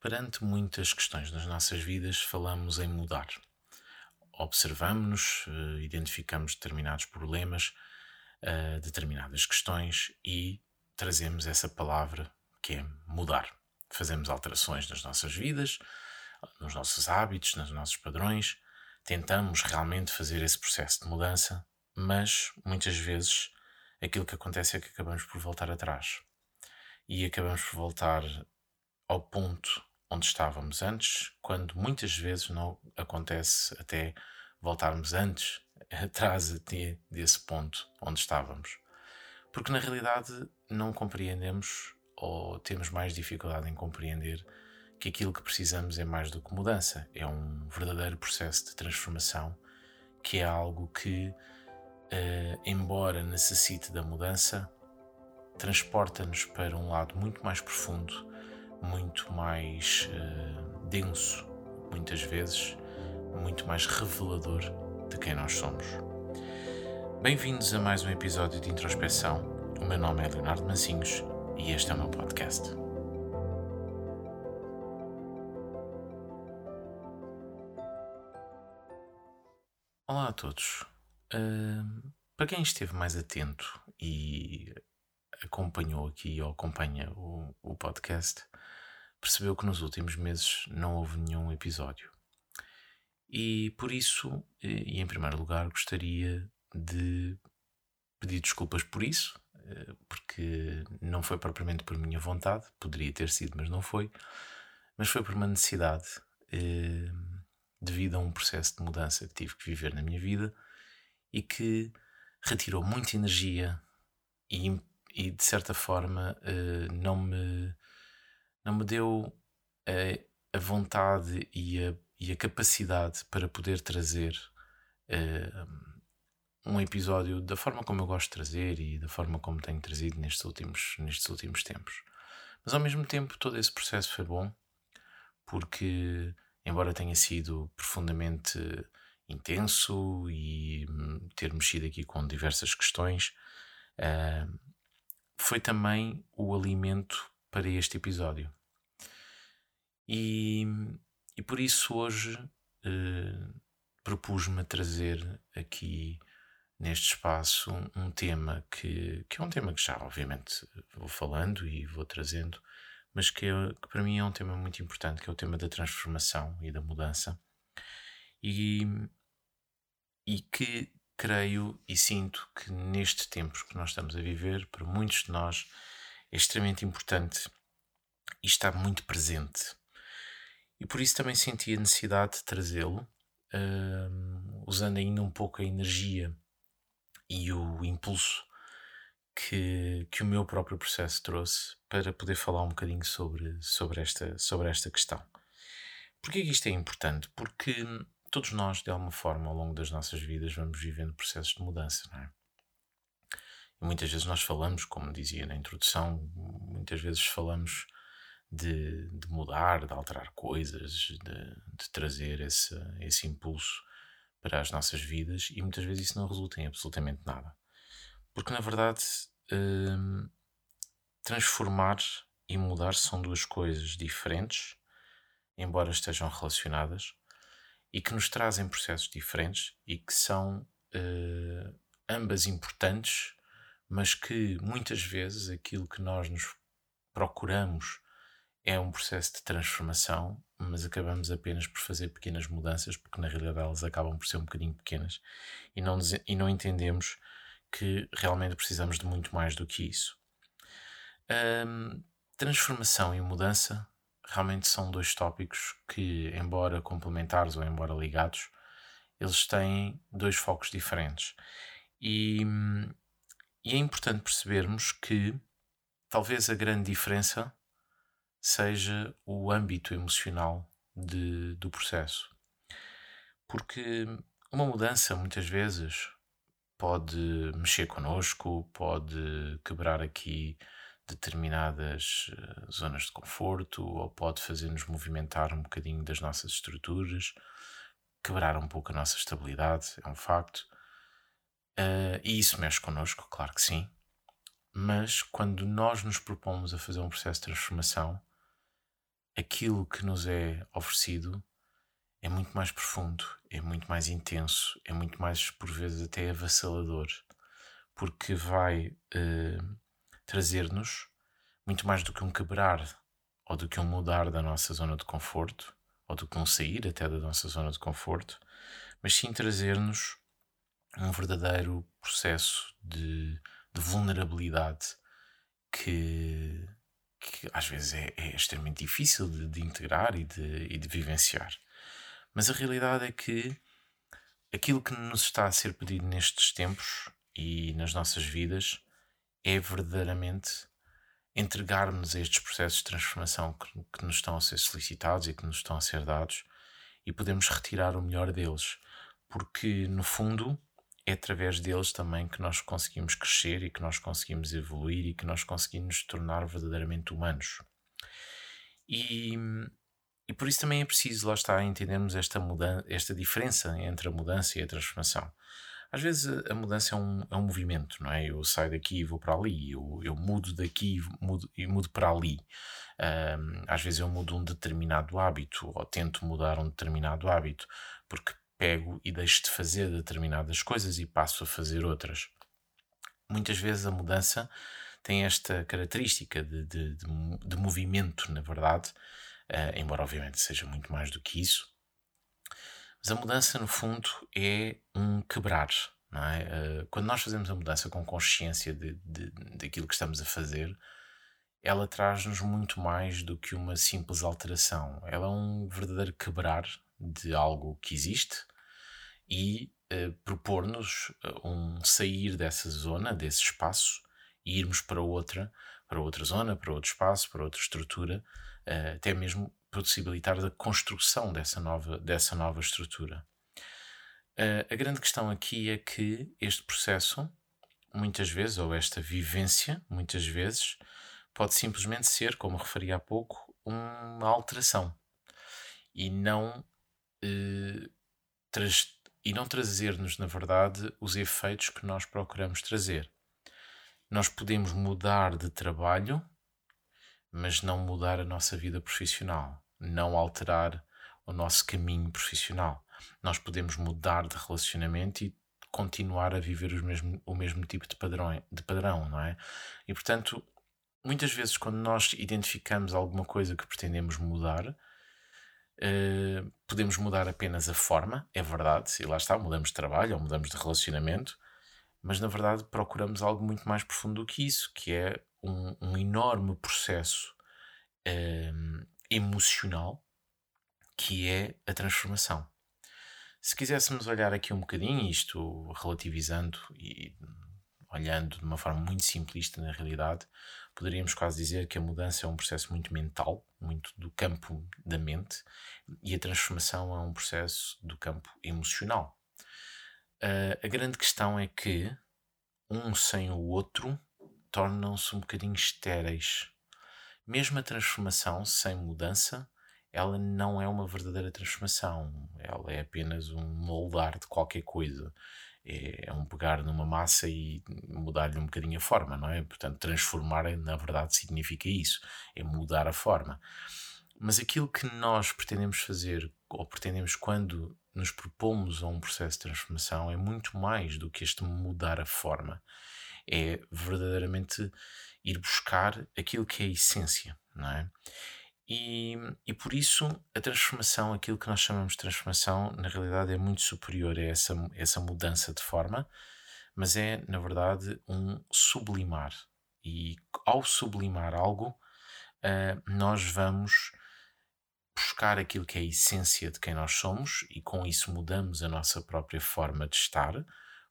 Perante muitas questões das nossas vidas, falamos em mudar. Observamos-nos, eh, identificamos determinados problemas, eh, determinadas questões e trazemos essa palavra que é mudar. Fazemos alterações nas nossas vidas, nos nossos hábitos, nos nossos padrões, tentamos realmente fazer esse processo de mudança, mas muitas vezes aquilo que acontece é que acabamos por voltar atrás e acabamos por voltar ao ponto onde estávamos antes, quando muitas vezes não acontece até voltarmos antes, atrás até desse ponto onde estávamos. Porque na realidade não compreendemos ou temos mais dificuldade em compreender que aquilo que precisamos é mais do que mudança, é um verdadeiro processo de transformação, que é algo que, uh, embora necessite da mudança, transporta-nos para um lado muito mais profundo, muito mais uh, denso, muitas vezes, muito mais revelador de quem nós somos. Bem-vindos a mais um episódio de introspeção. O meu nome é Leonardo Mancinhos e este é o meu podcast. Olá a todos. Uh, para quem esteve mais atento e acompanhou aqui ou acompanha o, o podcast, percebeu que nos últimos meses não houve nenhum episódio. E por isso, e em primeiro lugar, gostaria de pedir desculpas por isso, eh, porque não foi propriamente por minha vontade, poderia ter sido, mas não foi, mas foi por uma necessidade eh, devido a um processo de mudança que tive que viver na minha vida e que retirou muita energia e, e de certa forma eh, não me não me deu a, a vontade e a, e a, capacidade para poder trazer uh, um episódio da forma como eu gosto de trazer e da forma como tenho trazido nestes últimos, nestes últimos tempos. Mas ao mesmo tempo, todo esse processo foi bom, porque, embora tenha sido profundamente intenso e hum, ter mexido aqui com diversas questões, uh, foi também o alimento para este episódio. E, e por isso hoje eh, propus-me trazer aqui neste espaço um, um, tema que, que é um tema que já obviamente vou falando e vou trazendo, mas que, é, que para mim é um tema muito importante, que é o tema da transformação e da mudança. E, e que creio e sinto que neste tempo que nós estamos a viver, para muitos de nós, é extremamente importante e está muito presente e por isso também senti a necessidade de trazê-lo, usando ainda um pouco a energia e o impulso que, que o meu próprio processo trouxe para poder falar um bocadinho sobre, sobre, esta, sobre esta questão. Porquê que isto é importante? Porque todos nós, de alguma forma, ao longo das nossas vidas, vamos vivendo processos de mudança, não é? Muitas vezes nós falamos, como dizia na introdução, muitas vezes falamos de, de mudar, de alterar coisas, de, de trazer esse, esse impulso para as nossas vidas e muitas vezes isso não resulta em absolutamente nada. Porque na verdade, hum, transformar e mudar são duas coisas diferentes, embora estejam relacionadas, e que nos trazem processos diferentes e que são uh, ambas importantes, mas que muitas vezes aquilo que nós nos procuramos é um processo de transformação, mas acabamos apenas por fazer pequenas mudanças, porque na realidade elas acabam por ser um bocadinho pequenas e não, e não entendemos que realmente precisamos de muito mais do que isso. Um, transformação e mudança realmente são dois tópicos que, embora complementares ou embora ligados, eles têm dois focos diferentes. E, e é importante percebermos que talvez a grande diferença seja o âmbito emocional de, do processo. Porque uma mudança muitas vezes pode mexer connosco, pode quebrar aqui determinadas eh, zonas de conforto ou pode fazer-nos movimentar um bocadinho das nossas estruturas, quebrar um pouco a nossa estabilidade, é um facto. Uh, e isso mexe connosco, claro que sim. Mas quando nós nos propomos a fazer um processo de transformação, aquilo que nos é oferecido é muito mais profundo, é muito mais intenso, é muito mais, por vezes, até avassalador, porque vai uh, trazer-nos muito mais do que um quebrar ou do que um mudar da nossa zona de conforto, ou do que um sair até da nossa zona de conforto, mas sim trazer-nos um verdadeiro processo de, de vulnerabilidade que, que, às vezes é, é extremamente difícil de, de integrar e de, e de vivenciar. Mas a realidade é que aquilo que nos está a ser pedido nestes tempos e nas nossas vidas é verdadeiramente entregarmos a estes processos de transformação que, que, nos estão a ser solicitados e que nos estão a ser dados e podemos retirar o melhor deles, porque no fundo é através deles também que nós conseguimos crescer e que nós conseguimos evoluir e que nós conseguimos tornar verdadeiramente humanos. E e por isso também é preciso, lá está, entendermos esta, mudança, esta diferença entre a mudança e a transformação. Às vezes a mudança é um, é um movimento, não é? Eu saio daqui e vou para ali, eu, eu mudo daqui e mudo, e mudo para ali. Um, às vezes eu mudo um determinado hábito ou tento mudar um determinado hábito porque pego e deixo de fazer determinadas coisas e passo a fazer outras. Muitas vezes a mudança tem esta característica de, de, de, de movimento, na verdade, uh, embora obviamente seja muito mais do que isso. Mas a mudança, no fundo, é um quebrar. Não é? Uh, quando nós fazemos a mudança com consciência de, de, daquilo que estamos a fazer, ela traz-nos muito mais do que uma simples alteração. Ela é um verdadeiro quebrar de algo que existe e uh, propor-nos um sair dessa zona, desse espaço, e irmos para outra, para outra zona, para outro espaço, para outra estrutura, uh, até mesmo possibilitar a construção dessa nova, dessa nova estrutura. Uh, a grande questão aqui é que este processo, muitas vezes, ou esta vivência, muitas vezes, pode simplesmente ser, como referi há pouco, uma alteração e não, uh, e não trazer-nos, na verdade, os efeitos que nós procuramos trazer. Nós podemos mudar de trabalho mas não mudar a nossa vida profissional, não alterar o nosso caminho profissional. Nós podemos mudar de relacionamento e continuar a viver mesmo, o mesmo tipo de padrão, de padrão, não é? E portanto, muitas vezes, quando nós identificamos alguma coisa que pretendemos mudar, uh, podemos mudar apenas a forma, é verdade, e lá está, mudamos de trabalho ou mudamos de relacionamento, mas na verdade procuramos algo muito mais profundo do que isso, que é um, um enorme processo um, emocional que é a transformação. Se quiséssemos olhar aqui um bocadinho, isto relativizando e olhando de uma forma muito simplista na realidade, poderíamos quase dizer que a mudança é um processo muito mental, muito do campo da mente, e a transformação é um processo do campo emocional. Uh, a grande questão é que um sem o outro tornam-se um bocadinho estéreis. Mesmo a transformação sem mudança, ela não é uma verdadeira transformação. Ela é apenas um moldar de qualquer coisa. É, é um pegar numa massa e mudar-lhe um bocadinho a forma, não é? Portanto, transformar, na verdade, significa isso. É mudar a forma. Mas aquilo que nós pretendemos fazer, ou pretendemos quando nos propomos a um processo de transformação, é muito mais do que este mudar a forma é verdadeiramente ir buscar aquilo que é a essência, não é? E, e por isso a transformação, aquilo que nós chamamos de transformação, na realidade é muito superior a essa, essa mudança de forma, mas é, na verdade, um sublimar. E ao sublimar algo, uh, nós vamos buscar aquilo que é a essência de quem nós somos e com isso mudamos a nossa própria forma de estar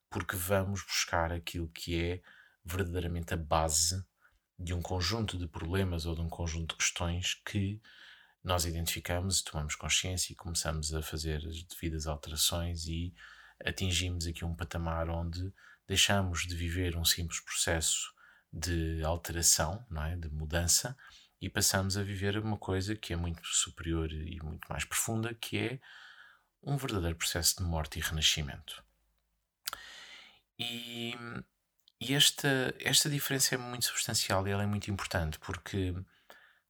porque vamos buscar aquilo que é verdadeiramente a base de um conjunto de problemas ou de um conjunto de questões que nós identificamos, tomamos consciência e começamos a fazer as devidas alterações e atingimos aqui um patamar onde deixamos de viver um simples processo de alteração, não é? de mudança, e passamos a viver uma coisa que é muito superior e muito mais profunda, que é um verdadeiro processo de morte e renascimento. E, e esta, esta diferença é muito substancial e ela é muito importante porque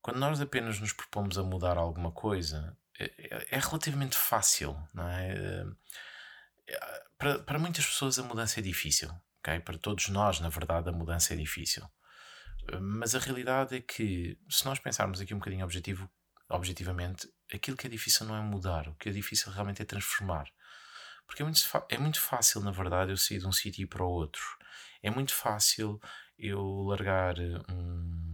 quando nós apenas nos propomos a mudar alguma coisa, é, é, é relativamente fácil, não é? é? Para, para muitas pessoas a mudança é difícil, ok? Para todos nós, na verdade, a mudança é difícil. Mas a realidade é que, se nós pensarmos aqui um bocadinho objetivo, objetivamente, aquilo que é difícil não é mudar, o que é difícil realmente é transformar. Porque é muito, é muito fácil, na verdade, eu sair de um sítio para o outro. É muito fácil eu largar um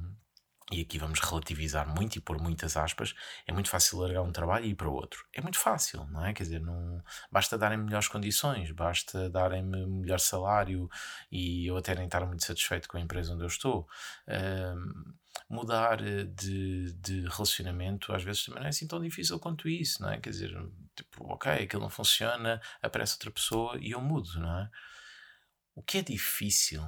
e aqui vamos relativizar muito e pôr muitas aspas, é muito fácil largar um trabalho e ir para outro. É muito fácil, não é? Quer dizer, não, basta darem-me melhores condições, basta darem-me melhor salário e eu até nem estar muito satisfeito com a empresa onde eu estou. Uh, mudar de, de relacionamento às vezes também não é assim tão difícil quanto isso, não é? Quer dizer, tipo, ok, aquilo não funciona, aparece outra pessoa e eu mudo, não é? O que é difícil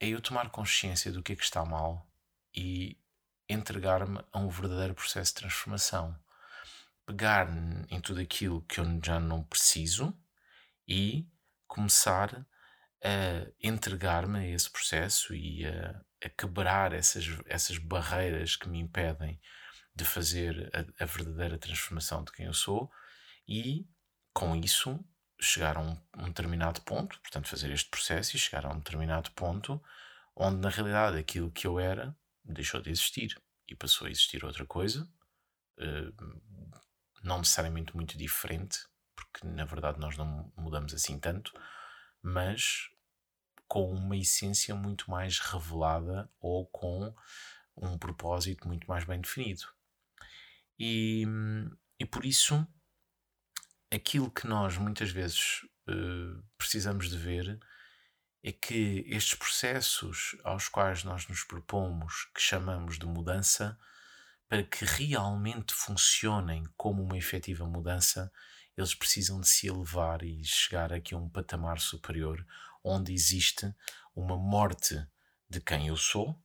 é eu tomar consciência do que é que está mal e entregar-me a um verdadeiro processo de transformação. Pegar em tudo aquilo que eu já não preciso e começar a entregar-me a esse processo e a, a, quebrar essas, essas barreiras que me impedem de fazer a, a, verdadeira transformação de quem eu sou e, com isso, chegar a um, um determinado ponto, portanto, fazer este processo e chegar a um determinado ponto onde, na realidade, aquilo que eu era deixou de existir e passou a existir outra coisa, uh, não necessariamente muito diferente, porque na verdade nós não mudamos assim tanto, mas com uma essência muito mais revelada ou com um propósito muito mais bem definido. E, e por isso, aquilo que nós muitas vezes uh, precisamos de ver é que estes processos aos quais nós nos propomos, que chamamos de mudança, para que realmente funcionem como uma efetiva mudança, eles precisam de se elevar e chegar aqui a um patamar superior, onde existe uma morte de quem eu sou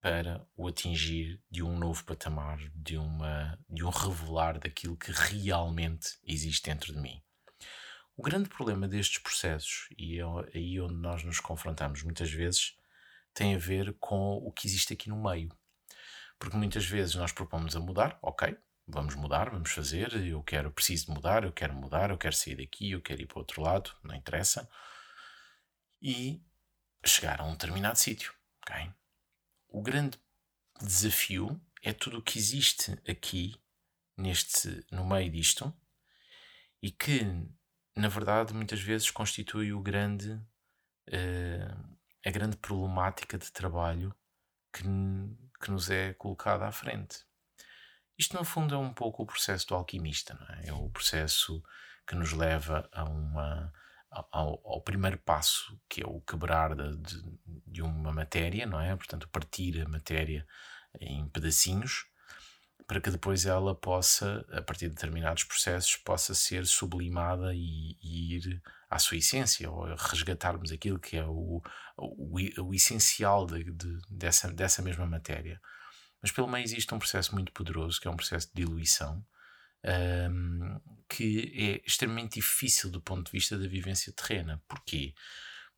para o atingir de um novo patamar, de, uma, de um revelar daquilo que realmente existe dentro de mim. O grande problema destes processos, e é aí onde nós nos confrontamos muitas vezes, tem a ver com o que existe aqui no meio. Porque muitas vezes nós propomos a mudar, ok, vamos mudar, vamos fazer, eu quero, preciso mudar, eu quero mudar, eu quero sair daqui, eu quero ir para outro lado, não interessa. E chegar a um determinado sítio, ok? O grande desafio é tudo o que existe aqui, neste, no meio disto, e que na verdade, muitas vezes constitui o grande, uh, a grande problemática de trabalho que, que nos é colocada à frente. Isto, no fundo, é um pouco o processo do alquimista, é? É o processo que nos leva a uma, ao, ao primeiro passo, que é o quebrar de, de, de uma matéria, não é? Portanto, partir a matéria em pedacinhos para que depois ela possa, a partir de determinados processos, possa ser sublimada e, e ir à sua essência, ou resgatarmos aquilo que é o, o, o essencial de, de, dessa, dessa mesma matéria. Mas pelo meio existe um processo muito poderoso, que é um processo de diluição, um, que é extremamente difícil do ponto de vista da vivência terrena. Porquê?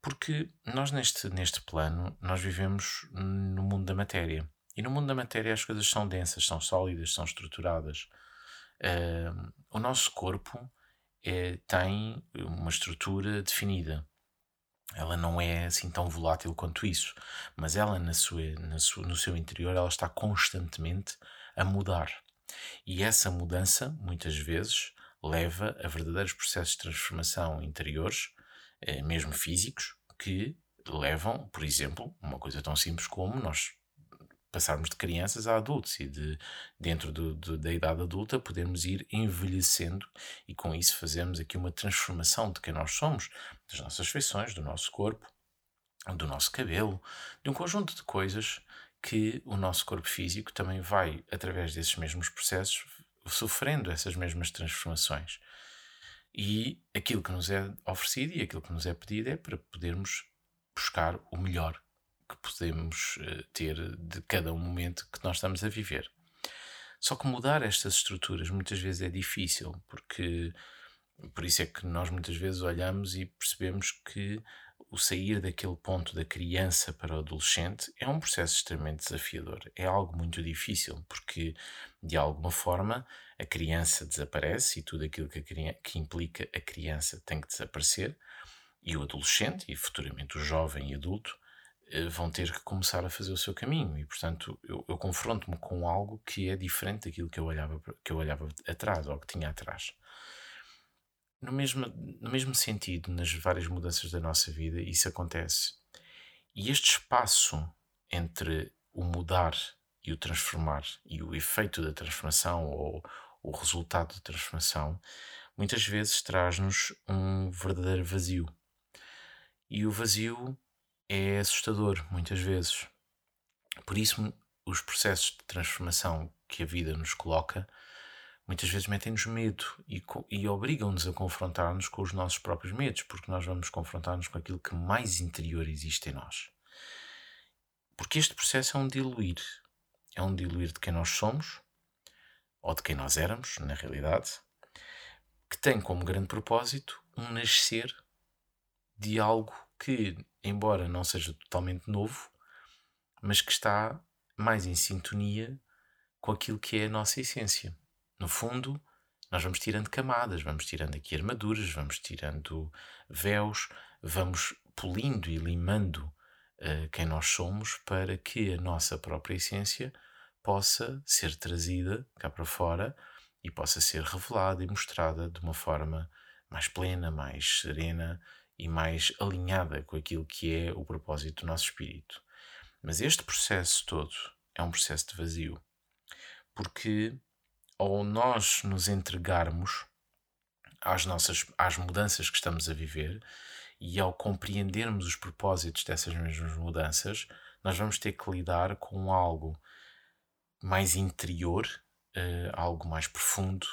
Porque nós neste, neste plano, nós vivemos no mundo da matéria. E no mundo da matéria as coisas são densas, são sólidas, são estruturadas. O nosso corpo é, tem uma estrutura definida. Ela não é assim tão volátil quanto isso, mas ela na sua, na sua, no seu interior ela está constantemente a mudar. E essa mudança, muitas vezes, leva a verdadeiros processos de transformação interiores, eh, mesmo físicos, que levam, por exemplo, uma coisa tão simples como nós passarmos de crianças a adultos e de dentro do, do, da idade adulta podermos ir envelhecendo e com isso fazermos aqui uma transformação de quem nós somos, das nossas feições, do nosso corpo, do nosso cabelo, de um conjunto de coisas que o nosso corpo físico também vai, através desses mesmos processos, sofrendo essas mesmas transformações. E aquilo que nos é oferecido e aquilo que nos é pedido é para podermos buscar o melhor que podemos eh, ter de cada momento que nós estamos a viver. Só que mudar estas estruturas muitas vezes é difícil, porque por isso é que nós muitas vezes olhamos e percebemos que o sair daquele ponto da criança para o adolescente é um processo extremamente desafiador. É algo muito difícil, porque de alguma forma a criança desaparece e tudo aquilo que, criança, que implica a criança tem que desaparecer, e o adolescente, e futuramente o jovem e adulto, eh, vão ter que começar a fazer o seu caminho. E, portanto, eu, eu confronto-me com algo que é diferente daquilo que eu, olhava, que eu olhava atrás, ou que tinha atrás. No mesmo, no mesmo sentido, nas várias mudanças da nossa vida, isso acontece. E este espaço entre o mudar e o transformar, e o efeito da transformação, ou o resultado da transformação, muitas vezes traz-nos um verdadeiro vazio. E o vazio é assustador, muitas vezes. Por isso, os processos de transformação que a vida nos coloca muitas vezes metem-nos medo e, e obrigam-nos a confrontar-nos com os nossos próprios medos, porque nós vamos confrontar-nos com aquilo que mais interior existe em nós. Porque este processo é um diluir. É um diluir de quem nós somos, ou de quem nós éramos, na realidade, que tem como grande propósito um nascer de algo que, embora não seja totalmente novo, mas que está mais em sintonia com aquilo que é a nossa essência. No fundo, nós vamos tirando camadas, vamos tirando aqui armaduras, vamos tirando véus, vamos polindo e limando uh, quem nós somos para que a nossa própria essência possa ser trazida cá para fora e possa ser revelada e mostrada de uma forma mais plena, mais serena e mais alinhada com aquilo que é o propósito do nosso espírito. Mas este processo todo é um processo de vazio, porque ao nós nos entregarmos às nossas às mudanças que estamos a viver e ao compreendermos os propósitos dessas mesmas mudanças, nós vamos ter que lidar com algo mais interior, uh, algo mais profundo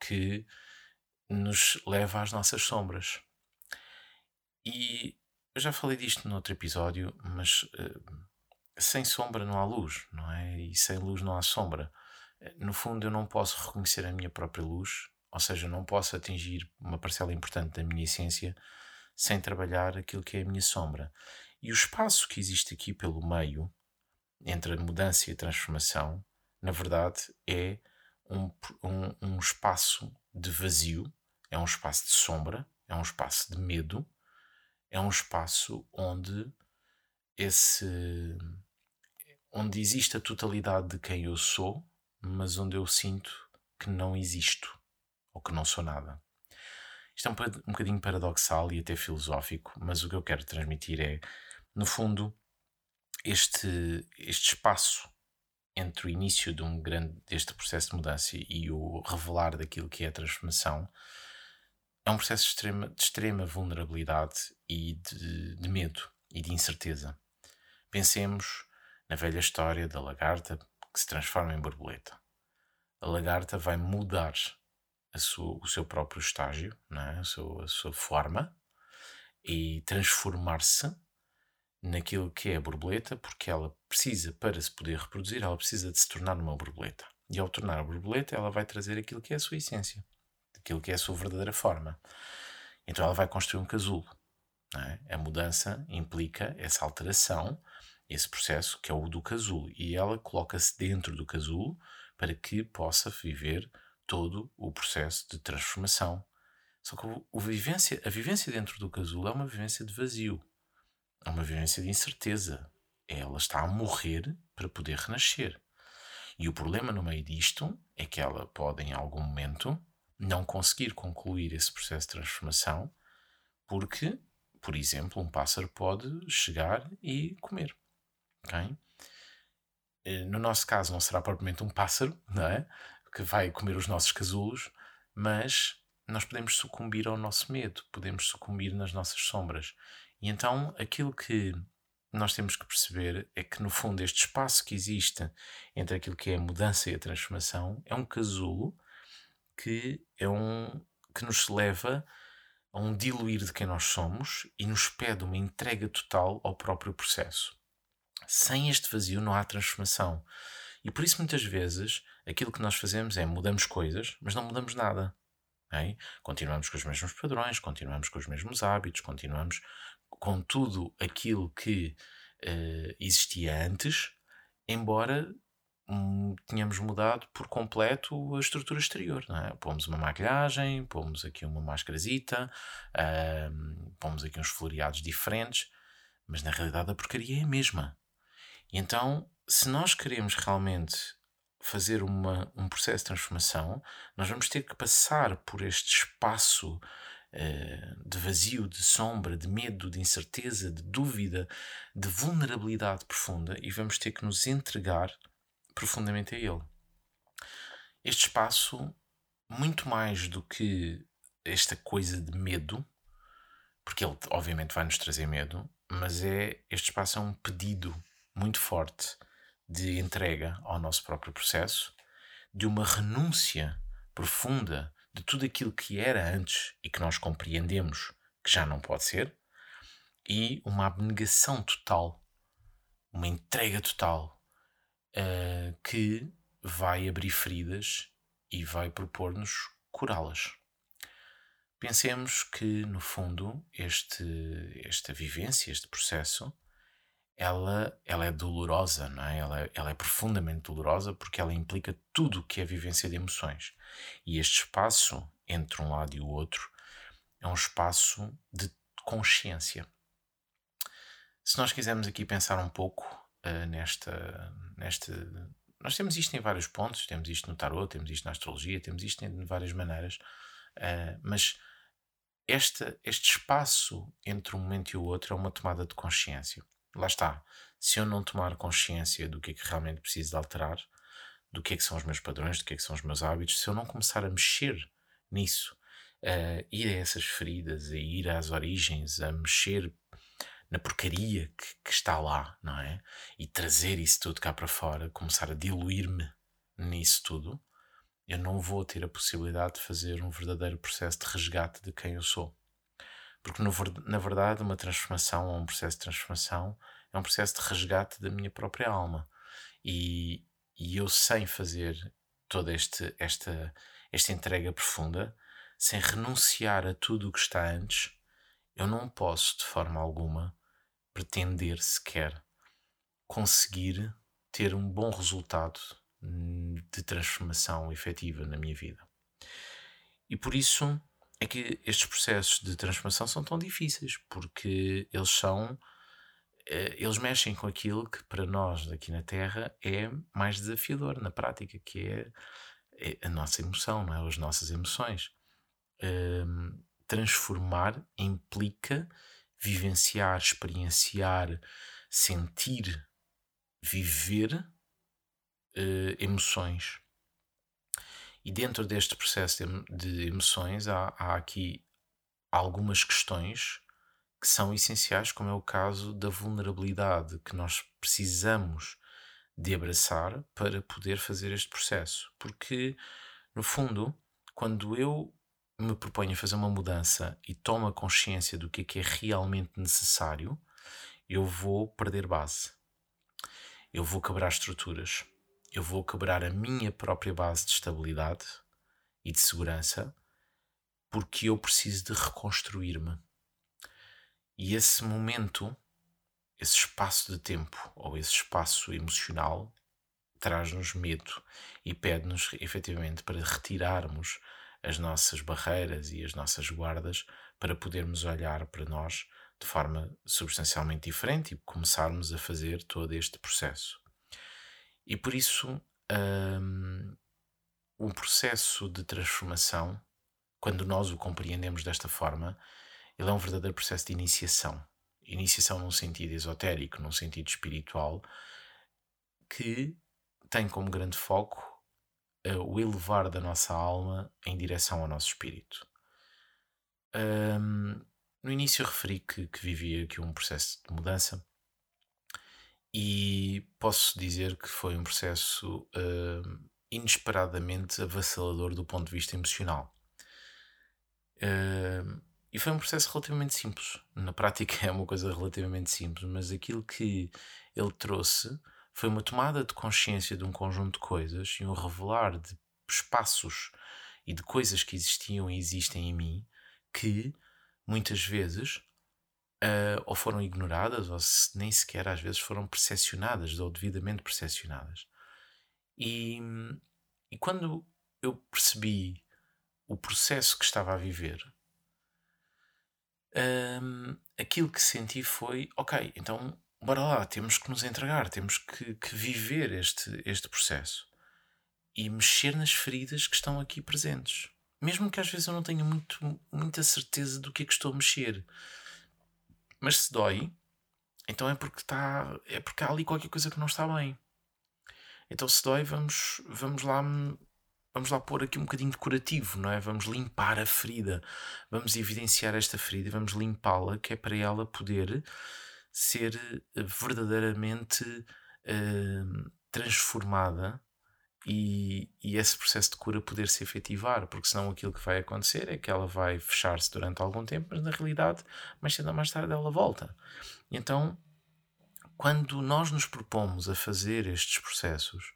que nos leva às nossas sombras. E eu já falei disto no outro episódio, mas uh, sem sombra não há luz, não é? E sem luz não há sombra no fundo, eu não posso reconhecer a minha própria luz, ou seja, não posso atingir uma parcela importante da minha essência sem trabalhar aquilo que é a minha sombra. E o espaço que existe aqui pelo meio, entre a mudança e a transformação, na verdade é um, um, um espaço de vazio, é um espaço de sombra, é um espaço de medo, é um espaço onde esse onde existe a totalidade de quem eu sou mas onde eu sinto que não existo ou que não sou nada. Isto é um, um bocadinho paradoxal e até filosófico, mas o que eu quero transmitir é, no fundo, este, este espaço entre o início de um grande deste processo de mudança e o revelar daquilo que é a transformação é um processo de extrema, de extrema vulnerabilidade e de, de medo e de incerteza. Pensemos na velha história da lagarta que se transforma em borboleta. A lagarta vai mudar sua, o seu próprio estágio, é? a, sua, a sua forma, e transformar-se naquilo que é a borboleta, porque ela precisa, para se poder reproduzir, ela precisa de se tornar uma borboleta. E ao tornar a borboleta, ela vai trazer aquilo que é a sua essência, aquilo que é a sua verdadeira forma. Então ela vai construir um casulo. É? A mudança implica essa alteração esse processo que é o do casulo e ela coloca-se dentro do casulo para que possa viver todo o processo de transformação. Só que o, vivência, a vivência dentro do casulo é uma vivência de vazio, é uma vivência de incerteza. Ela está a morrer para poder renascer. E o problema no meio disto é que ela pode, em algum momento, não conseguir concluir esse processo de transformação, porque, por exemplo, um pássaro pode chegar e comer. Okay? Eh, no nosso caso, não será propriamente um pássaro, não é? Que vai comer os nossos casulos, mas nós podemos sucumbir ao nosso medo, podemos sucumbir nas nossas sombras. E então, aquilo que nós temos que perceber é que, no fundo, este espaço que existe entre aquilo que é a mudança e a transformação é um casulo que é um que nos leva a um diluir de quem nós somos e nos pede uma entrega total ao próprio processo. Sem este vazio não há transformação. E por isso, muitas vezes, aquilo que nós fazemos é mudamos coisas, mas não mudamos nada. É? Continuamos com os mesmos padrões, continuamos com os mesmos hábitos, continuamos com tudo aquilo que uh, existia antes, embora um, tínhamos mudado por completo a estrutura exterior. Não é? Pomos uma maquilhagem, pomos aqui uma máscarazita, uh, pomos aqui uns floreados diferentes, mas na realidade a porcaria é a mesma. Então, se nós queremos realmente fazer uma, um processo de transformação, nós vamos ter que passar por este espaço uh, de vazio, de sombra, de medo, de incerteza, de dúvida, de vulnerabilidade profunda e vamos ter que nos entregar profundamente a Ele. Este espaço, muito mais do que esta coisa de medo, porque Ele obviamente vai nos trazer medo, mas é este espaço é um pedido muito forte de entrega ao nosso próprio processo, de uma renúncia profunda de tudo aquilo que era antes e que nós compreendemos que já não pode ser, e uma abnegação total, uma entrega total uh, que vai abrir feridas e vai propor-nos curá-las. Pensemos que, no fundo, este, esta vivência, este processo, ela, ela é dolorosa, não é? Ela, ela é profundamente dolorosa porque ela implica tudo o que é vivência de emoções. E este espaço entre um lado e o outro é um espaço de consciência. Se nós quisermos aqui pensar um pouco uh, nesta, nesta. Nós temos isto em vários pontos, temos isto no tarot, temos isto na astrologia, temos isto de várias maneiras, uh, mas esta, este espaço entre um momento e o outro é uma tomada de consciência. Lá está. Se eu não tomar consciência do que é que realmente preciso de alterar, do que é que são os meus padrões, do que é que são os meus hábitos, se eu não começar a mexer nisso, a ir a essas feridas, a ir às origens, a mexer na porcaria que, que, está lá, não é? E trazer isso tudo cá para fora, começar a diluir-me nisso tudo, eu não vou ter a possibilidade de fazer um verdadeiro processo de resgate de quem eu sou. Porque, no, na verdade, uma transformação ou um processo de transformação é um processo de resgate da minha própria alma. E, e eu, sem fazer toda este, esta, esta entrega profunda, sem renunciar a tudo o que está antes, eu não posso, de forma alguma, pretender sequer conseguir ter um bom resultado de transformação efetiva na minha vida. E por isso é que estes processos de transformação são tão difíceis, porque eles são. Eh, eles mexem com aquilo que para nós aqui na Terra é mais desafiador na prática, que é, é a nossa emoção, não é? as nossas emoções. Um, transformar implica vivenciar, experienciar, sentir, viver uh, emoções. E dentro deste processo de emoções há, há aqui algumas questões que são essenciais, como é o caso da vulnerabilidade que nós precisamos de abraçar para poder fazer este processo. Porque, no fundo, quando eu me proponho a fazer uma mudança e tomo a consciência do que é que é realmente necessário, eu vou perder base. Eu vou quebrar estruturas eu vou quebrar a minha própria base de estabilidade e de segurança porque eu preciso de reconstruir-me. E esse momento, esse espaço de tempo ou esse espaço emocional traz-nos medo e pede-nos efetivamente para retirarmos as nossas barreiras e as nossas guardas para podermos olhar para nós de forma substancialmente diferente e começarmos a fazer todo este processo. E por isso, um, processo de transformação, quando nós o compreendemos desta forma, ele é um verdadeiro processo de iniciação. Iniciação num sentido esotérico, num sentido espiritual, que tem como grande foco uh, o elevar da nossa alma em direção ao nosso espírito. Um, no início referi que, que vivia aqui um processo de mudança e posso dizer que foi um processo uh, inesperadamente avassalador do ponto de vista emocional. Uh, e foi um processo relativamente simples. Na prática é uma coisa relativamente simples, mas aquilo que ele trouxe foi uma tomada de consciência de um conjunto de coisas e um revelar de espaços e de coisas que existiam e existem em mim que muitas vezes uh, ou foram ignoradas, ou se nem sequer às vezes foram percepcionadas ou devidamente percepcionadas. E, e quando eu percebi o processo que estava a viver, um, aquilo que senti foi: ok, então bora lá, temos que nos entregar, temos que, que viver este, este processo e mexer nas feridas que estão aqui presentes. Mesmo que às vezes eu não tenha muito, muita certeza do que é que estou a mexer. Mas se dói, então é porque, está, é porque há ali qualquer coisa que não está bem. Então se dói, vamos, vamos lá vamos lá pôr aqui um bocadinho de curativo, não é? Vamos limpar a ferida, vamos evidenciar esta ferida, vamos limpá-la, que é para ela poder ser eh, verdadeiramente uh, transformada e, e, esse processo de cura poder se efetivar, porque senão aquilo que vai acontecer é que ela vai fechar-se durante algum tempo, mas na realidade, mais cedo ou mais tarde, ela volta. Então, quando nós nos propomos a fazer estes processos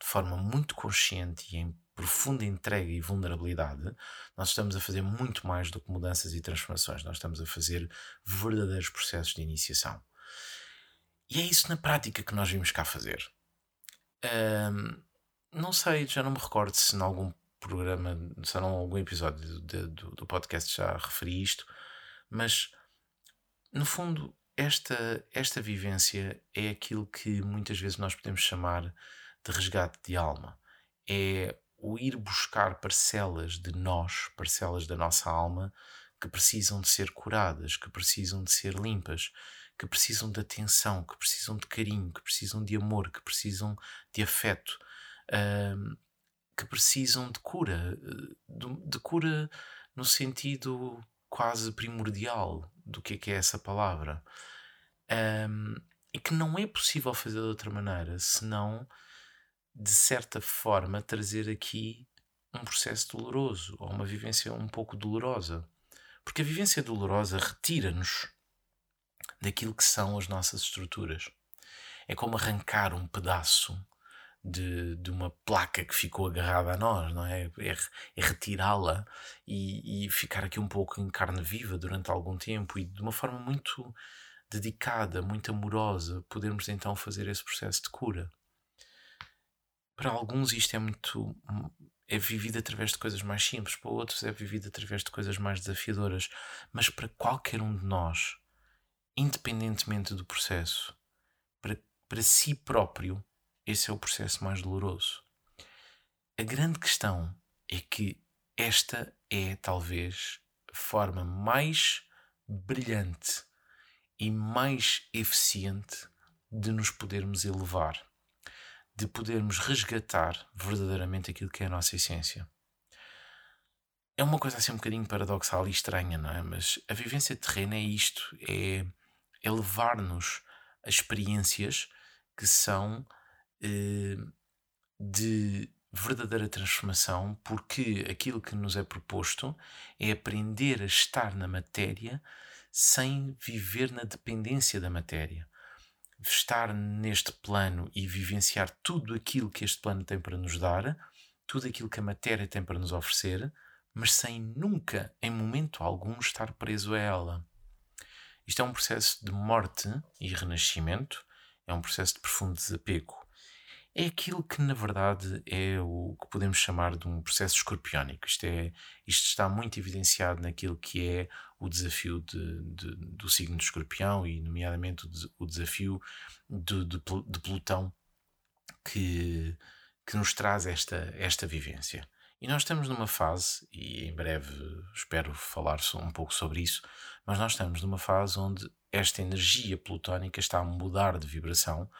de forma muito consciente e em profunda entrega e vulnerabilidade, nós estamos a fazer muito mais do que mudanças e transformações, nós estamos a fazer verdadeiros processos de iniciação. E é isso na prática que nós vimos cá fazer. Um, não sei, já não me recordo se em algum programa, se em algum episódio de, do, do podcast já referi isto, mas no fundo, esta, esta vivência é aquilo que muitas vezes nós podemos chamar de resgate de alma. É o ir buscar parcelas de nós, parcelas da nossa alma, que precisam de ser curadas, que precisam de ser limpas, que precisam de atenção, que precisam de carinho, que precisam de amor, que precisam de afeto, uh, que precisam de cura, de, de, cura no sentido quase primordial do que é, que é essa palavra. Um, e que não é possível fazer de outra maneira senão de certa forma, trazer aqui um processo doloroso ou uma vivência um pouco dolorosa. Porque a vivência dolorosa retira-nos daquilo que são as nossas estruturas. É como arrancar um pedaço de, de uma placa que ficou agarrada a nós, não é? É, é retirá-la e, e ficar aqui um pouco em carne viva durante algum tempo e de uma forma muito dedicada, muito amorosa, podermos então fazer esse processo de cura para alguns isto é muito é vivido através de coisas mais simples, para outros é vivido através de coisas mais desafiadoras, mas para qualquer um de nós, independentemente do processo, para, para si próprio, esse é o processo mais doloroso. A grande questão é que esta é talvez a forma mais brilhante e mais eficiente de nos podermos elevar de podermos resgatar verdadeiramente aquilo que é a nossa essência. É uma coisa assim um bocadinho paradoxal e estranha, não é? Mas a vivência terrena é isto: é, é levar-nos a experiências que são de verdadeira transformação, porque aquilo que nos é proposto é aprender a estar na matéria sem viver na dependência da matéria estar neste plano e vivenciar tudo aquilo que este plano tem para nos dar, tudo aquilo que a matéria tem para nos oferecer, mas sem nunca, em momento algum, estar preso a ela. Isto é um processo de morte e renascimento, é um processo de profundo desapego é aquilo que na verdade é o que podemos chamar de um processo escorpiónico. Isto, é, isto está muito evidenciado naquilo que é o desafio de, de, do signo de escorpião e, nomeadamente, o, desafio de, de, de Plutão que, que nos traz esta, esta vivência. E nós estamos numa fase, e em breve espero falar um pouco sobre isso, mas nós estamos numa fase onde esta energia plutónica está a mudar de vibração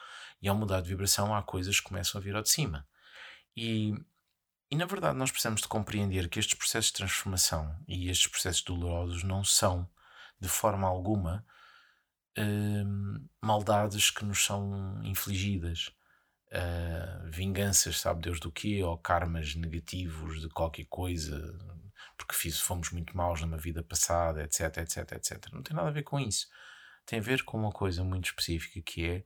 e ao mudar de vibração, há coisas que começam a vir ao de cima. E, e na verdade, nós precisamos de compreender que estes processos de transformação e estes processos dolorosos não são, de forma alguma, hum, maldades que nos são infligidas. Uh, vinganças, sabe Deus do quê, ou karmas negativos de qualquer coisa, porque fiz, fomos muito maus numa vida passada, etc, etc, etc. Não tem nada a ver com isso. Tem a ver com uma coisa muito específica que é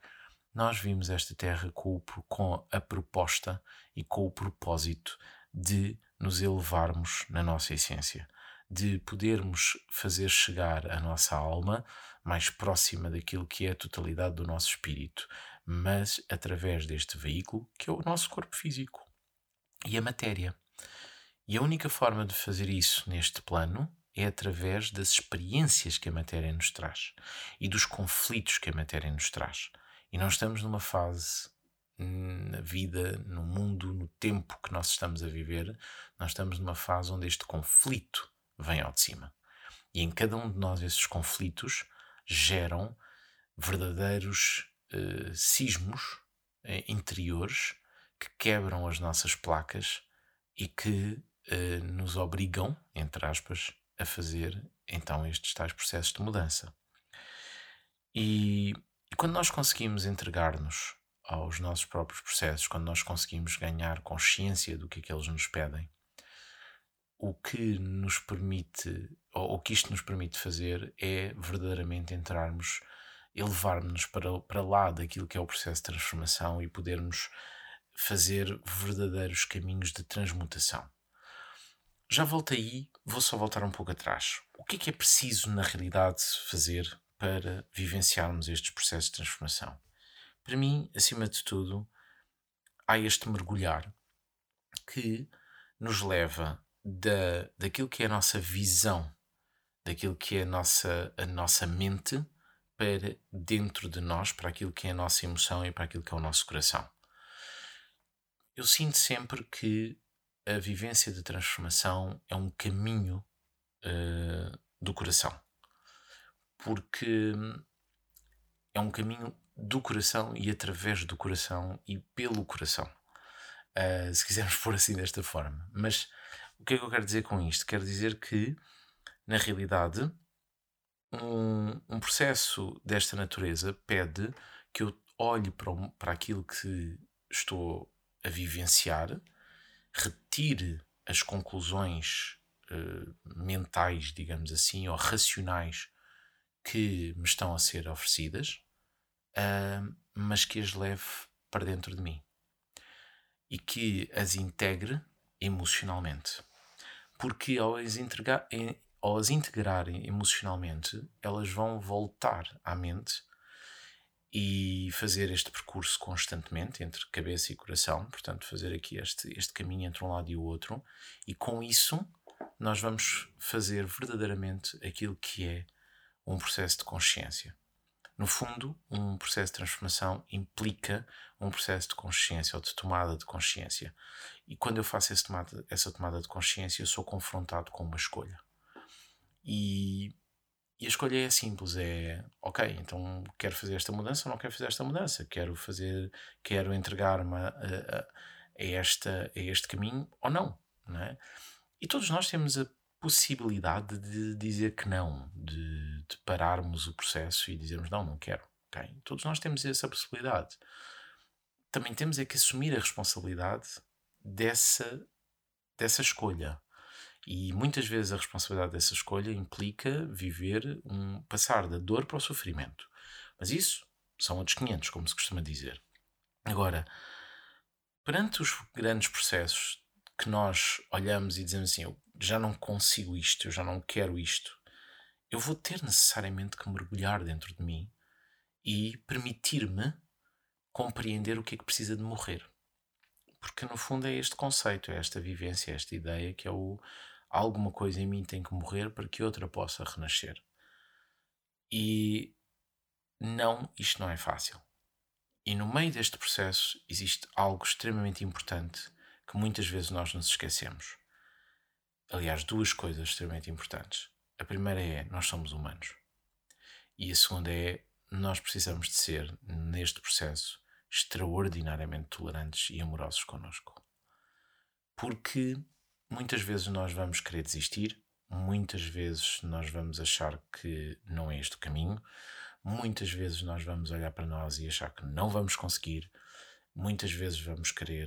nós vimos esta terra com, com a proposta e com o propósito de nos elevarmos na nossa essência, de podermos fazer chegar a nossa alma mais próxima daquilo que é a totalidade do nosso espírito, mas através deste veículo que é o nosso corpo físico e a matéria. E a única forma de fazer isso neste plano é através das experiências que a matéria nos traz e dos conflitos que a matéria nos traz. E nós estamos numa fase na vida, no mundo, no tempo que nós estamos a viver, nós estamos numa fase onde este conflito vem ao de cima. E em cada um de nós esses conflitos geram verdadeiros uh, sismos uh, interiores que quebram as nossas placas e que uh, nos obrigam, entre aspas, a fazer então estes tais processos de mudança. E, e quando nós conseguimos entregar-nos aos nossos próprios processos, quando nós conseguimos ganhar consciência do que é que eles nos pedem, o que nos permite, ou o que isto nos permite fazer, é verdadeiramente entrarmos, elevar-nos para, para lá daquilo que é o processo de transformação e podermos fazer verdadeiros caminhos de transmutação. Já voltei aí, vou só voltar um pouco atrás. O que é que é preciso, na realidade, fazer para vivenciarmos estes processos de transformação? Para mim, acima de tudo, há este mergulhar que nos leva da, daquilo que é a nossa visão, daquilo que é a nossa, a nossa mente, para dentro de nós, para aquilo que é a nossa emoção e para aquilo que é o nosso coração. Eu sinto sempre que a vivência de transformação é um caminho uh, do coração, porque é um caminho do coração e através do coração e pelo coração, uh, se quisermos pôr assim desta forma. Mas o que é que eu quero dizer com isto? Quero dizer que, na realidade, um, um processo desta natureza pede que eu olhe para, para aquilo que estou a vivenciar, retire as conclusões uh, mentais, digamos assim, ou racionais que me estão a ser oferecidas, uh, mas que as leve para dentro de mim e que as integre emocionalmente. Porque ao as, integrar, ao as integrarem emocionalmente, elas vão voltar à mente e fazer este percurso constantemente entre cabeça e coração, portanto, fazer aqui este, este caminho entre um lado e o outro, e com isso nós vamos fazer verdadeiramente aquilo que é um processo de consciência. No fundo, um processo de transformação implica um processo de consciência ou de tomada de consciência. E quando eu faço tomada, essa tomada de consciência, eu sou confrontado com uma escolha. E, e a escolha é simples: é ok, então quero fazer esta mudança ou não quero fazer esta mudança? Quero fazer, quero entregar-me a, a, a, esta, a este caminho ou não, não é? E todos nós temos a possibilidade de dizer que não, de, de pararmos o processo e dizermos não, não quero. Okay? Todos nós temos essa possibilidade. Também temos é que assumir a responsabilidade dessa, dessa escolha. E muitas vezes a responsabilidade dessa escolha implica viver um passar da dor para o sofrimento. Mas isso são outros 500, como se costuma dizer. Agora, perante os grandes processos que nós olhamos e dizemos assim, eu já não consigo isto, eu já não quero isto, eu vou ter necessariamente que mergulhar dentro de mim e permitir-me compreender o que é que precisa de morrer. Porque no fundo é este conceito, é esta vivência, é esta ideia que é o alguma coisa em mim tem que morrer para que outra possa renascer. E não, isto não é fácil. E no meio deste processo existe algo extremamente importante que muitas vezes nós nos esquecemos. Aliás, duas coisas extremamente importantes. A primeira é nós somos humanos. E a segunda é nós precisamos de ser, neste processo, extraordinariamente tolerantes e amorosos connosco. Porque muitas vezes nós vamos querer desistir, muitas vezes nós vamos achar que não é este o caminho, muitas vezes nós vamos olhar para nós e achar que não vamos conseguir, muitas vezes vamos querer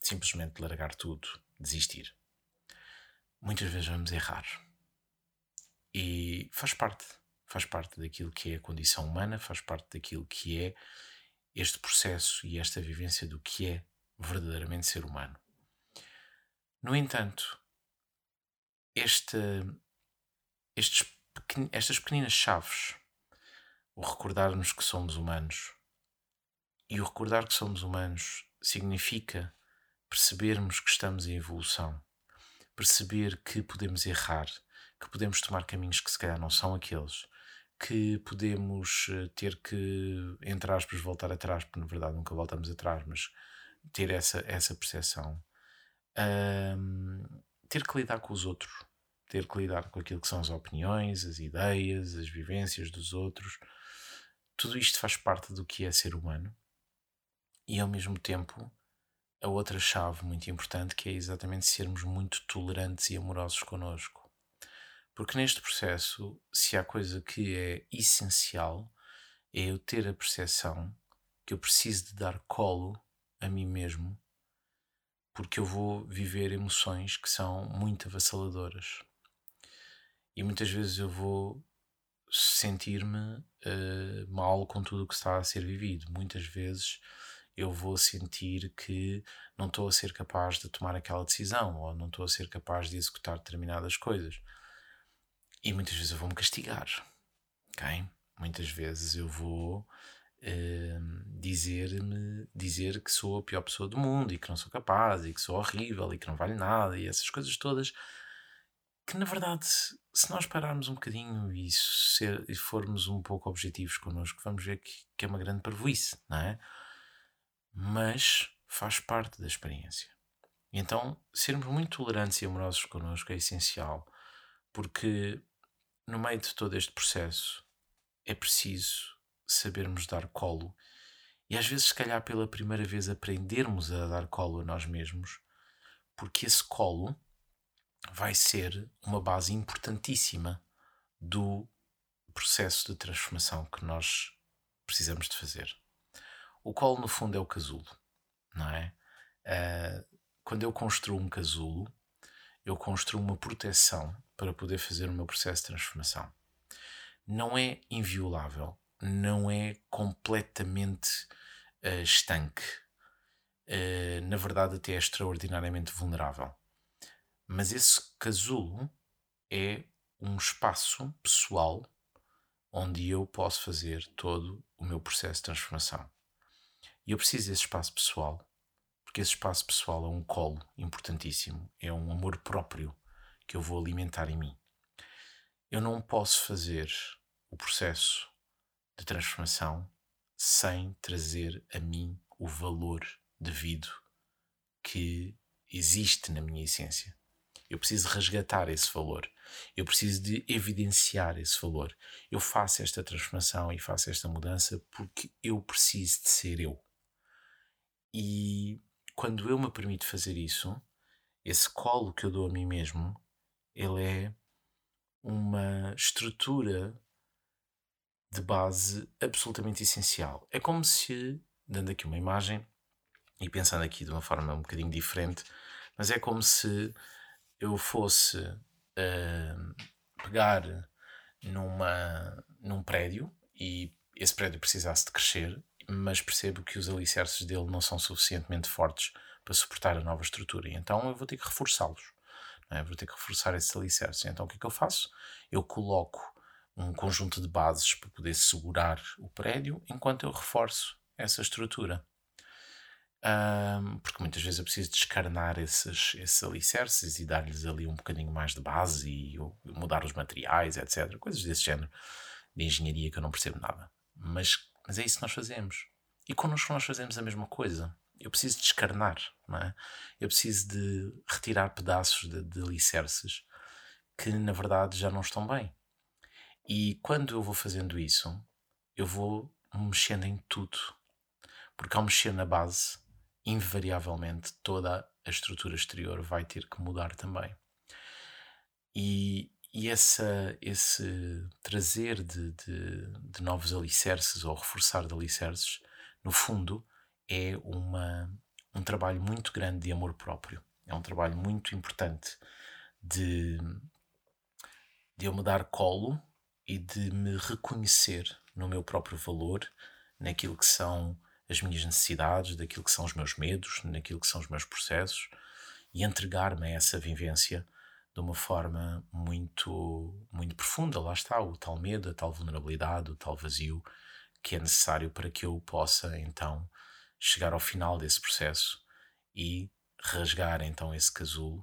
simplesmente largar tudo, desistir. Muitas vezes vamos errar. E faz parte, faz parte daquilo que é a condição humana, faz parte daquilo que é este processo e esta vivência do que é verdadeiramente ser humano. No entanto, esta, estes, estas pequeninas chaves, o recordar-nos que somos humanos. E o recordar que somos humanos significa percebermos que estamos em evolução, perceber que podemos errar, que podemos tomar caminhos que se calhar não são aqueles, que podemos eh, ter que, entre aspas, voltar atrás, porque na verdade nunca voltamos atrás, mas ter essa, essa percepção. Um, ter que lidar com os outros, ter que lidar com aquilo que são as opiniões, as ideias, as vivências dos outros. Tudo isto faz parte do que é ser humano. E ao mesmo tempo, a outra chave muito importante que é exatamente sermos muito tolerantes e amorosos connosco. Porque neste processo, se há coisa que é essencial, é eu ter a percepção que eu preciso de dar colo a mim mesmo, porque eu vou viver emoções que são muito avassaladoras. E muitas vezes eu vou sentir-me uh, mal com tudo o que está a ser vivido. Muitas vezes eu vou sentir que não estou a ser capaz de tomar aquela decisão ou não estou a ser capaz de executar determinadas coisas. E muitas vezes eu vou-me castigar, ok? Muitas vezes eu vou uh, dizer-me, dizer que sou a pior pessoa do mundo e que não sou capaz e que sou horrível e que não vale nada e essas coisas todas que na verdade, se nós pararmos um bocadinho e, ser, e formos um pouco objetivos connosco, vamos ver que, que é uma grande parvoíce, não é? Mas faz parte da experiência. Então, sermos muito tolerantes e amorosos connosco é essencial, porque no meio de todo este processo, é preciso sabermos dar colo e às vezes, se calhar, pela primeira vez, aprendermos a dar colo a nós mesmos, porque esse colo vai ser uma base importantíssima do processo de transformação que nós precisamos de fazer. O colo, no fundo, é o casulo, não é? Uh, quando eu construo um casulo, eu construo uma proteção para poder fazer o meu processo de transformação. Não é inviolável, não é completamente uh, estanque. Uh, na verdade, até é extraordinariamente vulnerável. Mas esse casulo é um espaço pessoal onde eu posso fazer todo o meu processo de transformação. E eu preciso desse espaço pessoal, porque esse espaço pessoal é um colo importantíssimo, é um amor próprio que eu vou alimentar em mim. Eu não posso fazer o processo de transformação sem trazer a mim o valor devido que existe na minha essência. Eu preciso resgatar esse valor. Eu preciso de evidenciar esse valor. Eu faço esta transformação e faço esta mudança porque eu preciso de ser eu. E quando eu me permito fazer isso, esse colo que eu dou a mim mesmo ele é uma estrutura de base absolutamente essencial. É como se, dando aqui uma imagem e pensando aqui de uma forma um bocadinho diferente, mas é como se eu fosse uh, pegar numa, num prédio e esse prédio precisasse de crescer, mas percebo que os alicerces dele não são suficientemente fortes para suportar a nova estrutura, e então eu vou ter que reforçá-los é? vou ter que reforçar esses alicerces. Então o que é que eu faço? Eu coloco um conjunto de bases para poder segurar o prédio enquanto eu reforço essa estrutura. Um, porque muitas vezes eu preciso descarnar esses, esses alicerces e dar-lhes ali um bocadinho mais de base e mudar os materiais, etc. Coisas desse género de engenharia que eu não percebo nada. Mas, mas é isso que nós fazemos. E connosco nós fazemos a mesma coisa eu preciso descarnar, não é? Eu preciso de retirar pedaços de, de alicerces que na verdade já não estão bem. E quando eu vou fazendo isso, eu vou mexendo em tudo. Porque ao mexer na base, invariavelmente toda a estrutura exterior vai ter que mudar também. E, e essa, esse trazer de, de, de novos alicerces ou reforçar de alicerces, no fundo, é uma, um trabalho muito grande de amor próprio. É um trabalho muito importante de, de eu me dar colo e de me reconhecer no meu próprio valor, naquilo que são as minhas necessidades, daquilo que são os meus medos, naquilo que são os meus processos e entregar-me a essa vivência de uma forma muito, muito profunda. Lá está o tal medo, a tal vulnerabilidade, o tal vazio que é necessário para que eu possa então chegar ao final desse processo e rasgar então esse casulo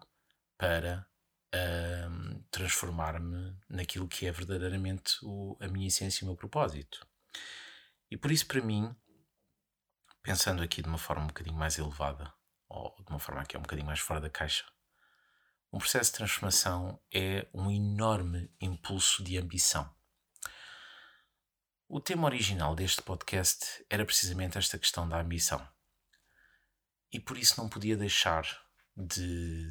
para uh, transformar-me naquilo que é verdadeiramente o, a minha essência e o meu propósito. E por isso, para mim, pensando aqui de uma forma um bocadinho mais elevada, ou de uma forma que é um bocadinho mais fora da caixa, um processo de transformação é um enorme impulso de ambição. O tema original deste podcast era precisamente esta questão da ambição. E por isso não podia deixar de,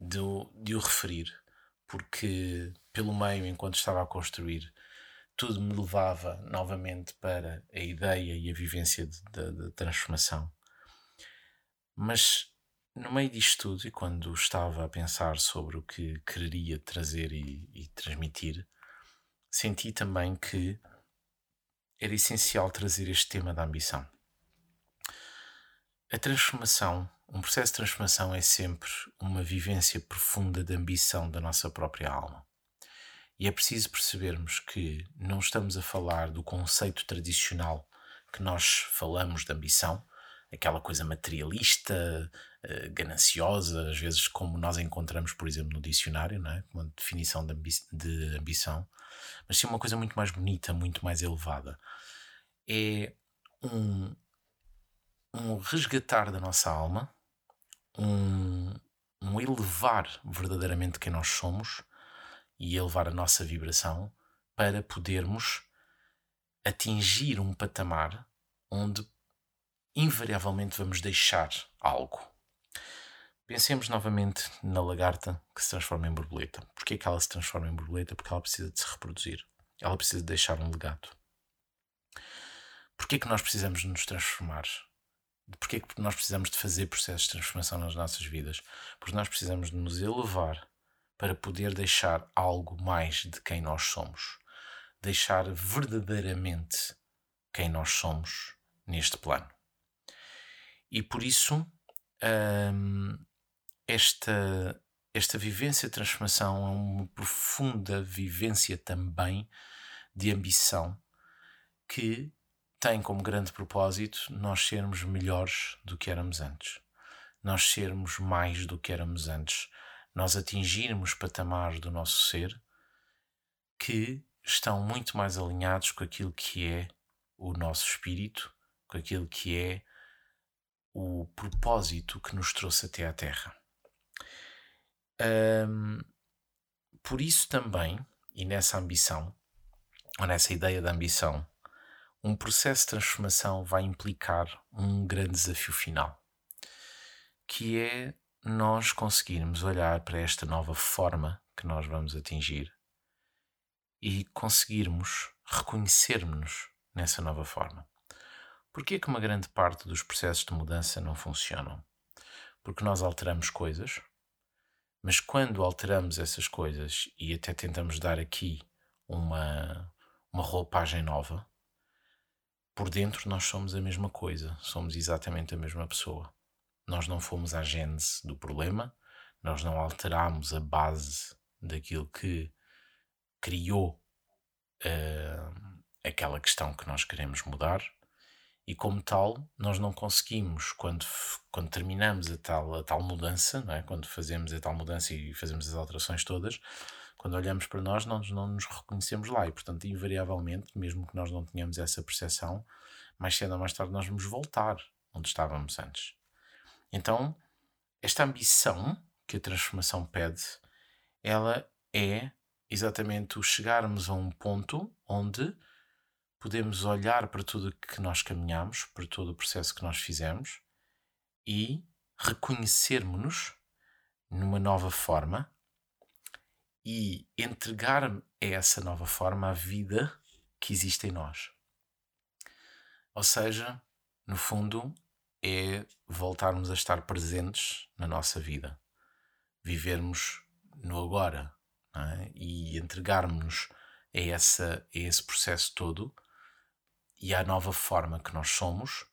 de, de o referir, porque pelo meio, enquanto estava a construir, tudo me levava novamente para a ideia e a vivência da transformação. Mas no meio disto tudo, e quando estava a pensar sobre o que quereria trazer e, e transmitir, senti também que era essencial trazer este tema da ambição. A transformação, um processo de transformação é sempre uma vivência profunda de ambição da nossa própria alma. E é preciso percebermos que não estamos a falar do conceito tradicional que nós falamos de ambição, aquela coisa materialista, eh, gananciosa, às vezes como nós encontramos, por exemplo, no dicionário, não é? uma definição de, ambi de ambição, mas sim uma coisa muito mais bonita, muito mais elevada. É um, um resgatar da nossa alma, um, um elevar verdadeiramente quem nós somos e elevar a nossa vibração para podermos atingir um patamar onde invariavelmente vamos deixar algo. Pensemos novamente na lagarta que se transforma em borboleta. Porquê é que ela se transforma em borboleta? Porque ela precisa de se reproduzir. Ela precisa de deixar um legado. Porquê é que nós precisamos de nos transformar? Porquê é que nós precisamos de fazer processos de transformação nas nossas vidas? Porque nós precisamos de nos elevar para poder deixar algo mais de quem nós somos. Deixar verdadeiramente quem nós somos neste plano. E por isso, hum, esta, esta vivência de transformação é uma profunda vivência também de ambição que tem como grande propósito nós sermos melhores do que éramos antes, nós sermos mais do que éramos antes, nós atingirmos patamares do nosso ser que estão muito mais alinhados com aquilo que é o nosso espírito, com aquilo que é o propósito que nos trouxe até à Terra. Um, por isso também, e nessa ambição, ou nessa ideia da ambição, um processo de transformação vai implicar um grande desafio final, que é nós conseguirmos olhar para esta nova forma que nós vamos atingir e conseguirmos reconhecermos nessa nova forma. Porquê é que uma grande parte dos processos de mudança não funcionam? Porque nós alteramos coisas, mas quando alteramos essas coisas e até tentamos dar aqui uma, uma roupagem nova, por dentro nós somos a mesma coisa, somos exatamente a mesma pessoa. Nós não fomos a gênese do problema, nós não alteramos a base daquilo que criou uh, aquela questão que nós queremos mudar e como tal nós não conseguimos quando, quando terminamos a tal, a tal mudança, é? quando fazemos a tal mudança e fazemos as alterações todas, quando olhamos para nós não, não nos reconhecemos lá e portanto invariavelmente, mesmo que nós não tenhamos essa percepção, mais cedo ou mais tarde nós vamos voltar onde estávamos antes. Então, esta ambição que a transformação pede, ela é exatamente o chegarmos a um ponto onde podemos olhar para tudo que nós caminhamos, para todo o processo que nós fizemos e reconhecermos-nos numa nova forma e entregar a essa nova forma a vida que existe em nós. Ou seja, no fundo, é voltarmos a estar presentes na nossa vida, vivermos no agora é? e entregarmos a, a esse processo todo e à nova forma que nós somos,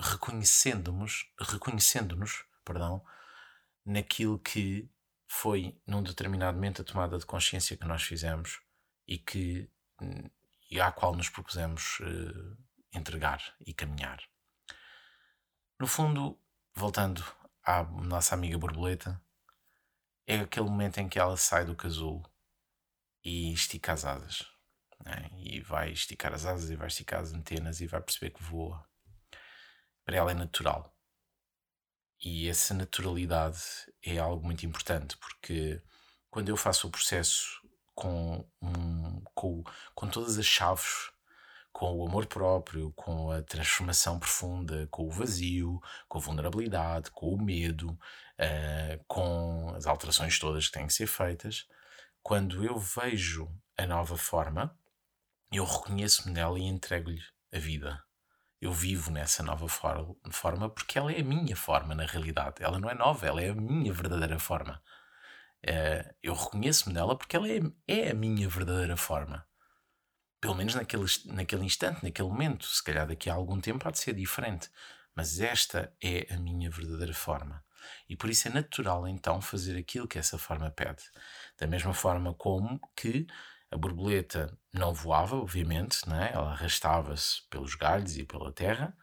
reconhecendo-nos, reconhecendo-nos, perdão, naquilo que foi num determinado momento a tomada de consciência que nós fizemos e que e à qual nos propusemos uh, entregar e caminhar. No fundo, voltando à nossa amiga borboleta, é aquele momento em que ela sai do casulo e estica as asas. Né? E vai esticar as asas e vai esticar as antenas e vai perceber que voa. Para ela é natural. E essa naturalidade é algo muito importante, porque quando eu faço o processo com, um, com, com todas as chaves, com o amor próprio, com a transformação profunda, com o vazio, com a vulnerabilidade, com o medo, uh, com as alterações todas que têm que ser feitas, quando eu vejo a nova forma, eu reconheço-me nela e entrego-lhe a vida eu vivo nessa nova for forma porque ela é a minha forma na realidade. Ela não é nova, ela é a minha verdadeira forma. Uh, eu reconheço-me nela porque ela é, é a minha verdadeira forma. Pelo menos naquele, naquele instante, naquele momento. Se calhar daqui a algum tempo há de ser diferente. Mas esta é a minha verdadeira forma. E por isso é natural então fazer aquilo que essa forma pede. Da mesma forma como que a borboleta não voava, obviamente, né? ela arrastava-se pelos galhos e pela terra,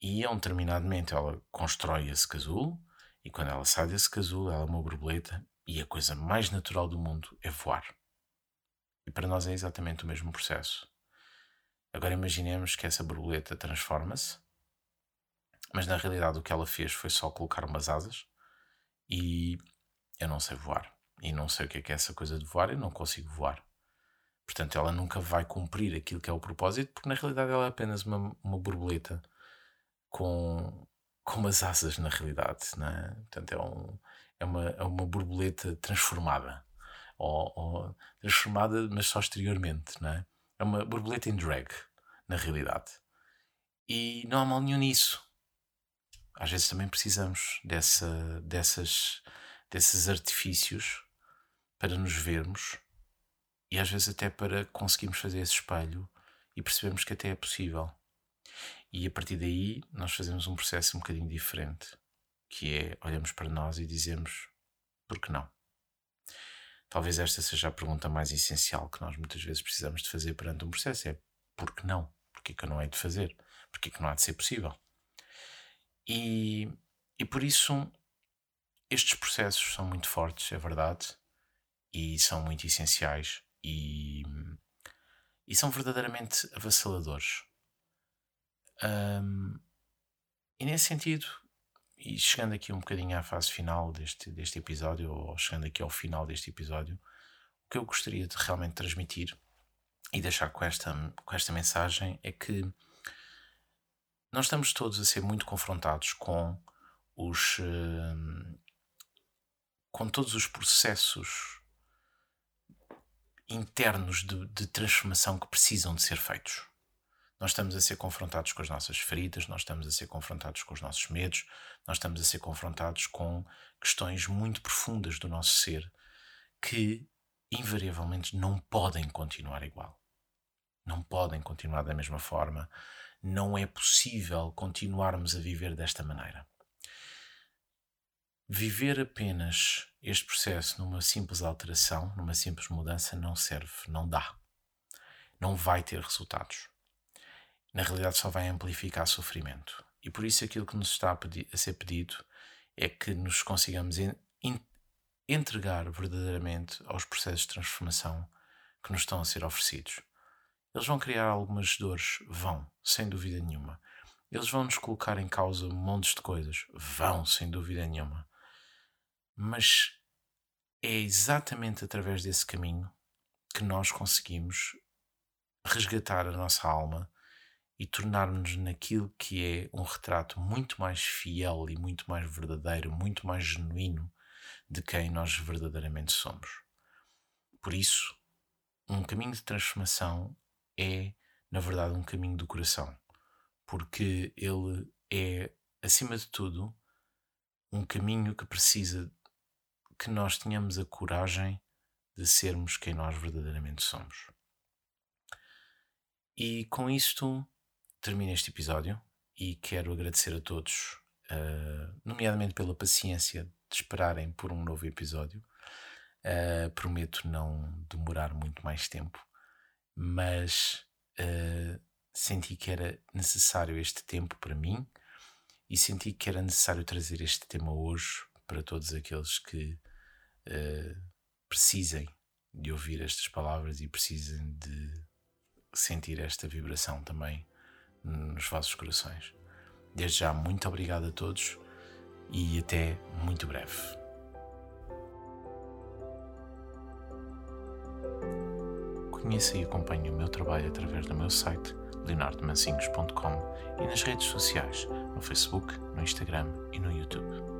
e a um determinado momento ela constrói esse casulo, e quando ela sai desse casulo, ela é uma borboleta, e a coisa mais natural do mundo é voar. E para nós é exatamente o mesmo processo. Agora imaginemos que essa borboleta transforma-se, mas na realidade o que ela fez foi só colocar umas asas, e eu não sei voar. E não sei o que é que é essa coisa de voar, eu não consigo voar. Portanto, ela nunca vai cumprir aquilo que é o propósito, porque na realidade ela é apenas uma, uma borboleta com, com umas asas, na realidade. Não é? Portanto, é, um, é, uma, é uma borboleta transformada. Ou, ou, transformada, mas só exteriormente. Não é? é uma borboleta em drag, na realidade. E não há mal nenhum nisso. Às vezes também precisamos dessa, dessas, desses artifícios para nos vermos e às vezes até para conseguirmos fazer esse espelho e percebermos que até é possível. E a partir daí nós fazemos um processo um bocadinho diferente, que é olhamos para nós e dizemos por que não? Talvez esta seja a pergunta mais essencial que nós muitas vezes precisamos de fazer perante um processo, é por que não? Porquê que eu não hei de fazer? Porquê que não há de ser possível? E, e por isso estes processos são muito fortes, é verdade, e são muito essenciais e, e são verdadeiramente avassaladores. Um, e nesse sentido, e chegando aqui um bocadinho à fase final deste, deste episódio, ou chegando aqui ao final deste episódio, o que eu gostaria de realmente transmitir e deixar com esta, com esta mensagem é que nós estamos todos a ser muito confrontados com os. com todos os processos internos de, de transformação que precisam de ser feitos. Nós estamos a ser confrontados com as nossas feridas, nós estamos a ser confrontados com os nossos medos, nós estamos a ser confrontados com questões muito profundas do nosso ser que, invariavelmente, não podem continuar igual. Não podem continuar da mesma forma. Não é possível continuarmos a viver desta maneira. Viver apenas este processo numa simples alteração, numa simples mudança, não serve, não dá. Não vai ter resultados. Na realidade, só vai amplificar sofrimento. E por isso, aquilo que nos está a, a ser pedido é que nos consigamos in, entregar verdadeiramente aos processos de transformação que nos estão a ser oferecidos. Eles vão criar algumas dores, vão, sem dúvida nenhuma. Eles vão nos colocar em causa montes de coisas, vão, sem dúvida nenhuma mas é exatamente através desse caminho que nós conseguimos resgatar a nossa alma e tornar-nos naquilo que é um retrato muito mais fiel e muito mais verdadeiro, muito mais genuíno de quem nós verdadeiramente somos. Por isso, um caminho de transformação é, na verdade, um caminho do coração, porque ele é, acima de tudo, um caminho que precisa que nós tenhamos a coragem de sermos quem nós verdadeiramente somos. E com isto termino este episódio e quero agradecer a todos, uh, nomeadamente pela paciência de esperarem por um novo episódio. Uh, prometo não demorar muito mais tempo, mas uh, senti que era necessário este tempo para mim e senti que era necessário trazer este tema hoje para todos aqueles que uh, precisem de ouvir estas palavras e precisem de sentir esta vibração também nos vossos corações. Desde já, muito obrigado a todos e até muito breve. Conheça e acompanhe o meu trabalho através do meu site leonardomancinhos.com e nas redes sociais, no Facebook, no Instagram e no YouTube.